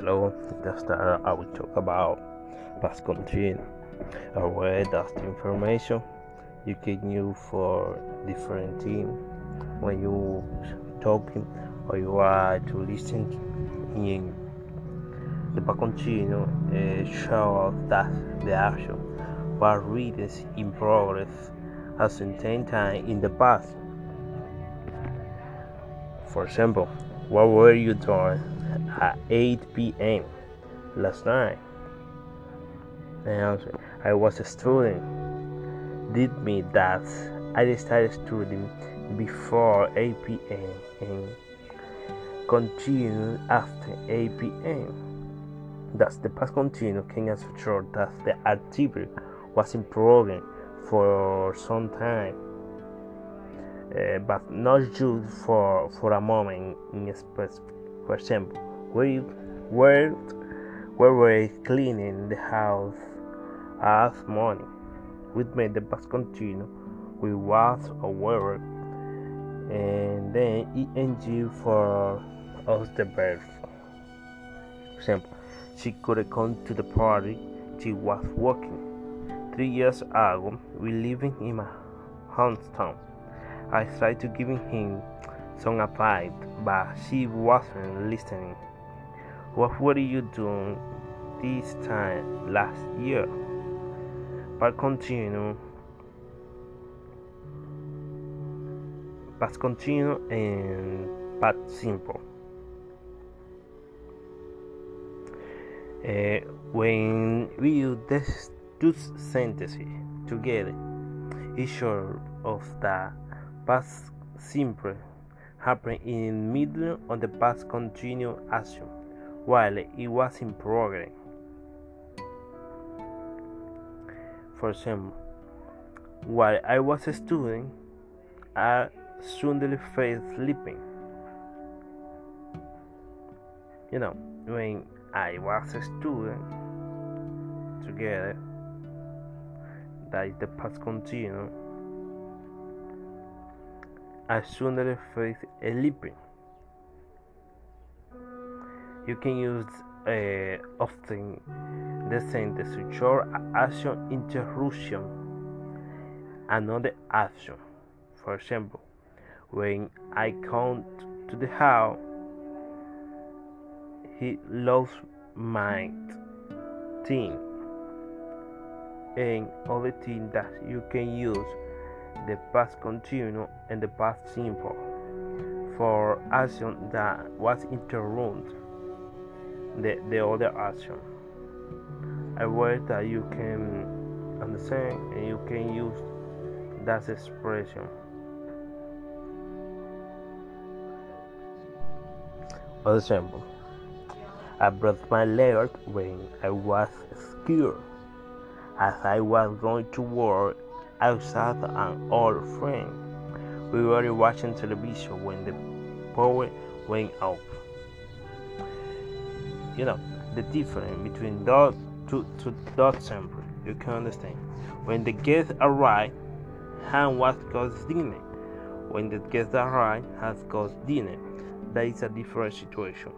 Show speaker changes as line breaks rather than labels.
Hello, the start I will talk about past continuous, a way that's the information. You can use for different things. When you talking or you are to listen in the past continuous uh, shows that the action was readers in progress at certain time in the past. For example, what were you doing at 8 p.m. last night? Answer, I was a student. Did me that I started studying before 8 p.m. and continued after 8 p.m. Thus, the past continuous can assure that the activity was in progress for some time uh, but not just for for a moment in specific. For example, we were we were cleaning the house last morning. We made the past continue. We was aware, and then ing for us the verb. For example, she couldn't come to the party. She was working. Three years ago, we living in my hometown. I tried to give him some advice, but she wasn't listening. What were you doing this time last year? But continue. But continue and but simple. Uh, when we use these two sentences together, it's sure of the past simple happened in middle of the past continuous action while it was in progress. For example, while I was a student, I suddenly fell sleeping. You know, when I was a student, together, that is the past continuous. I suddenly a sleeping. You can use uh, often the sentence show action interruption another action. For example, when I come to the house, he lost my thing and other thing that you can use the past continuous and the past simple for action that was interrupted the, the other action a word that you can understand and you can use that expression for example I broke my leg when I was scared as I was going to work outside an old friend. We were watching television when the power went off you know the difference between those two to that sample you can understand. When the guests arrived Han was caused dinner when the guests arrived has caused dinner that is a different situation.